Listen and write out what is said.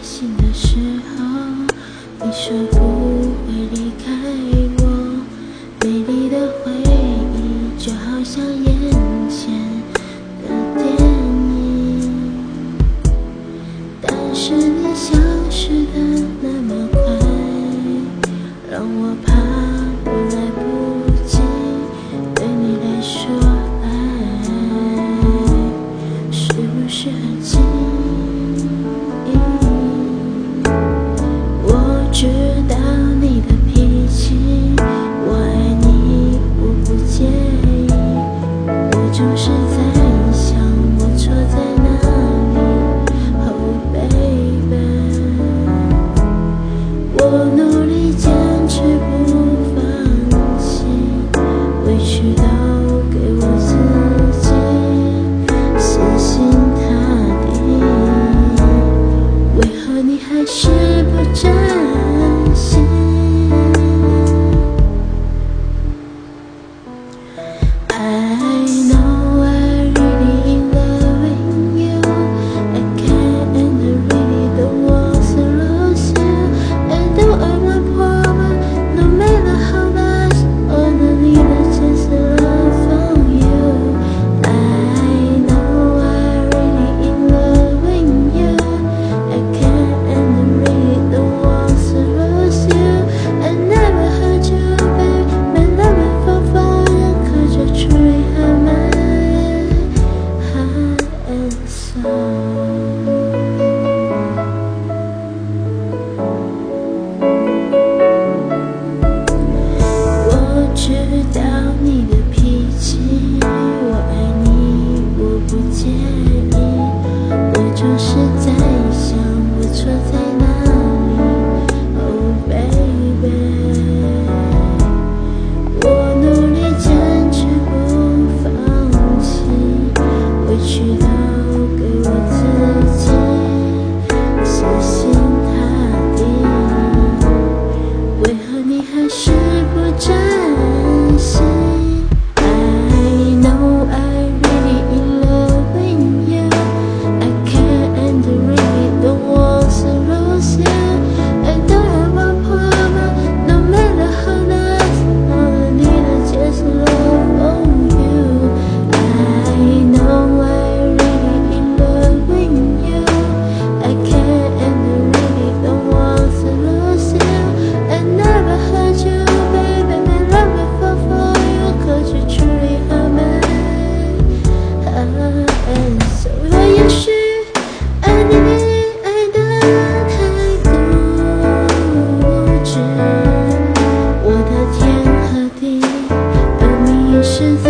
开心的时候你说不会离开我美丽的回忆就好像眼前的电影但是你消失的那么快让我怕我来不及对你说爱是不是很轻真就是是否？